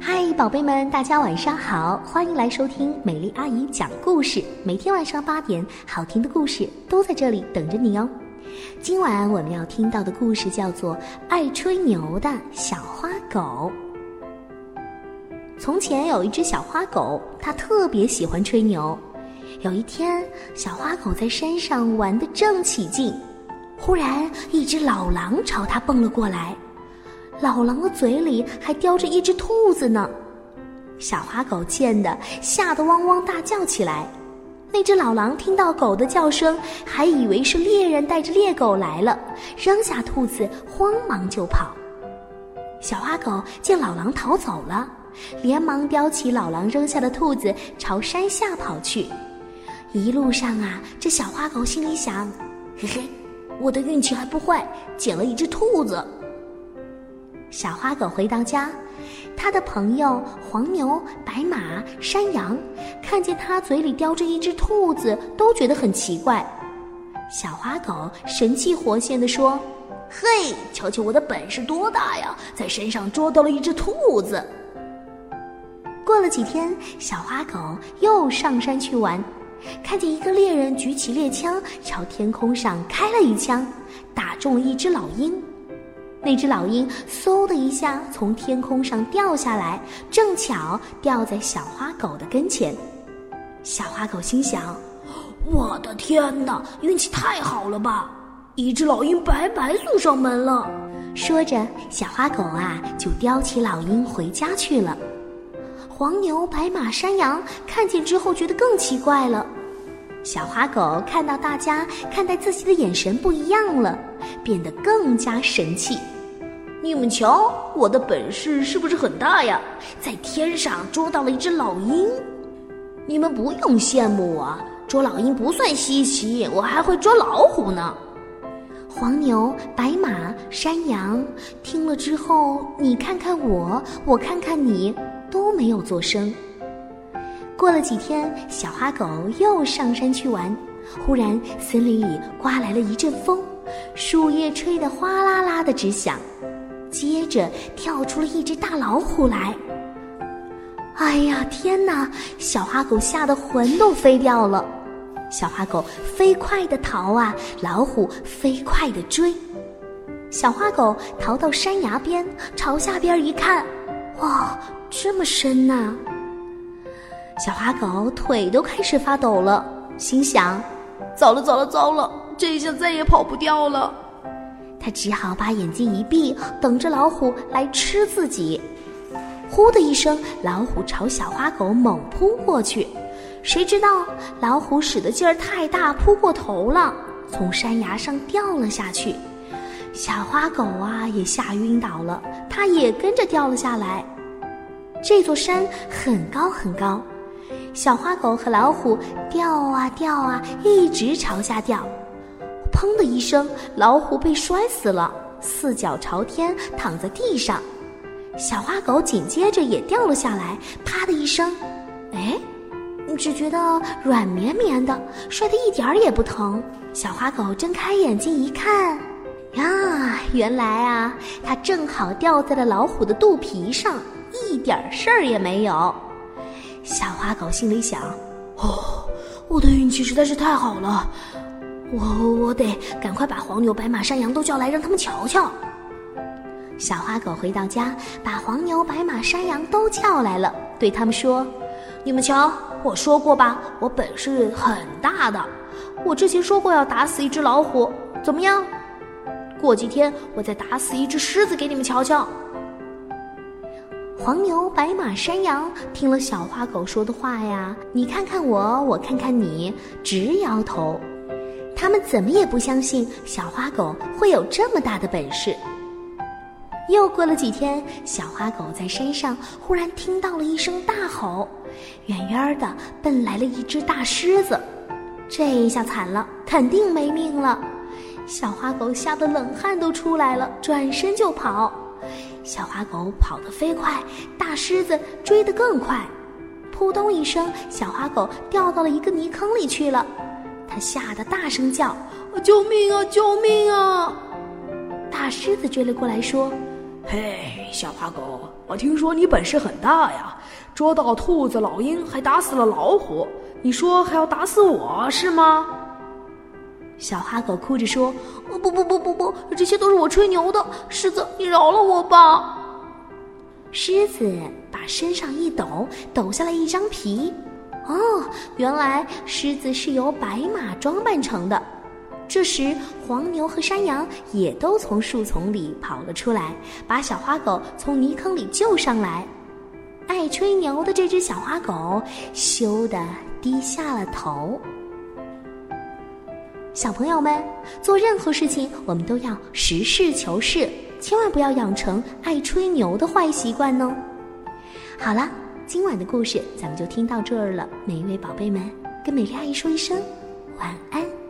嗨，宝贝们，大家晚上好，欢迎来收听美丽阿姨讲故事。每天晚上八点，好听的故事都在这里等着你哦。今晚我们要听到的故事叫做《爱吹牛的小花狗》。从前有一只小花狗，它特别喜欢吹牛。有一天，小花狗在山上玩得正起劲，忽然一只老狼朝它蹦了过来。老狼的嘴里还叼着一只兔子呢，小花狗见的吓得汪汪大叫起来。那只老狼听到狗的叫声，还以为是猎人带着猎狗来了，扔下兔子，慌忙就跑。小花狗见老狼逃走了，连忙叼起老狼扔下的兔子，朝山下跑去。一路上啊，这小花狗心里想：嘿嘿，我的运气还不坏，捡了一只兔子。小花狗回到家，它的朋友黄牛、白马、山羊看见它嘴里叼着一只兔子，都觉得很奇怪。小花狗神气活现地说：“嘿，瞧瞧我的本事多大呀，在山上捉到了一只兔子。”过了几天，小花狗又上山去玩，看见一个猎人举起猎枪朝天空上开了一枪，打中了一只老鹰。那只老鹰嗖的一下从天空上掉下来，正巧掉在小花狗的跟前。小花狗心想：“我的天哪，运气太好了吧！一只老鹰白白送上门了。”说着，小花狗啊就叼起老鹰回家去了。黄牛、白马、山羊看见之后，觉得更奇怪了。小花狗看到大家看待自己的眼神不一样了，变得更加神气。你们瞧，我的本事是不是很大呀？在天上捉到了一只老鹰。你们不用羡慕我，捉老鹰不算稀奇，我还会捉老虎呢。黄牛、白马、山羊听了之后，你看看我，我看看你，都没有作声。过了几天，小花狗又上山去玩。忽然，森林里刮来了一阵风，树叶吹得哗啦啦的直响。接着，跳出了一只大老虎来。哎呀，天哪！小花狗吓得魂都飞掉了。小花狗飞快地逃啊，老虎飞快地追。小花狗逃到山崖边，朝下边一看，哇，这么深呐！小花狗腿都开始发抖了，心想：糟了糟了糟了，这下再也跑不掉了。他只好把眼睛一闭，等着老虎来吃自己。呼的一声，老虎朝小花狗猛扑过去。谁知道老虎使的劲儿太大，扑过头了，从山崖上掉了下去。小花狗啊，也吓晕倒了，它也跟着掉了下来。这座山很高很高。小花狗和老虎掉啊掉啊，一直朝下掉。砰的一声，老虎被摔死了，四脚朝天躺在地上。小花狗紧接着也掉了下来，啪的一声，哎，只觉得软绵绵的，摔得一点儿也不疼。小花狗睁开眼睛一看，呀，原来啊，它正好掉在了老虎的肚皮上，一点事儿也没有。小花狗心里想：“哦，我的运气实在是太好了，我我得赶快把黄牛、白马、山羊都叫来，让他们瞧瞧。”小花狗回到家，把黄牛、白马、山羊都叫来了，对他们说：“你们瞧，我说过吧，我本事很大的。我之前说过要打死一只老虎，怎么样？过几天我再打死一只狮子给你们瞧瞧。”黄牛、白马、山羊听了小花狗说的话呀，你看看我，我看看你，直摇头。他们怎么也不相信小花狗会有这么大的本事。又过了几天，小花狗在山上忽然听到了一声大吼，远远的奔来了一只大狮子。这一下惨了，肯定没命了。小花狗吓得冷汗都出来了，转身就跑。小花狗跑得飞快，大狮子追得更快。扑通一声，小花狗掉到了一个泥坑里去了。它吓得大声叫：“救命啊！救命啊！”大狮子追了过来，说：“嘿，小花狗，我听说你本事很大呀，捉到兔子、老鹰，还打死了老虎。你说还要打死我是吗？”小花狗哭着说：“不不不不不，这些都是我吹牛的。狮子，你饶了我吧。”狮子把身上一抖，抖下了一张皮。哦，原来狮子是由白马装扮成的。这时，黄牛和山羊也都从树丛里跑了出来，把小花狗从泥坑里救上来。爱吹牛的这只小花狗羞得低下了头。小朋友们，做任何事情我们都要实事求是，千万不要养成爱吹牛的坏习惯呢。好了，今晚的故事咱们就听到这儿了。每一位宝贝们，跟美丽阿姨说一声晚安。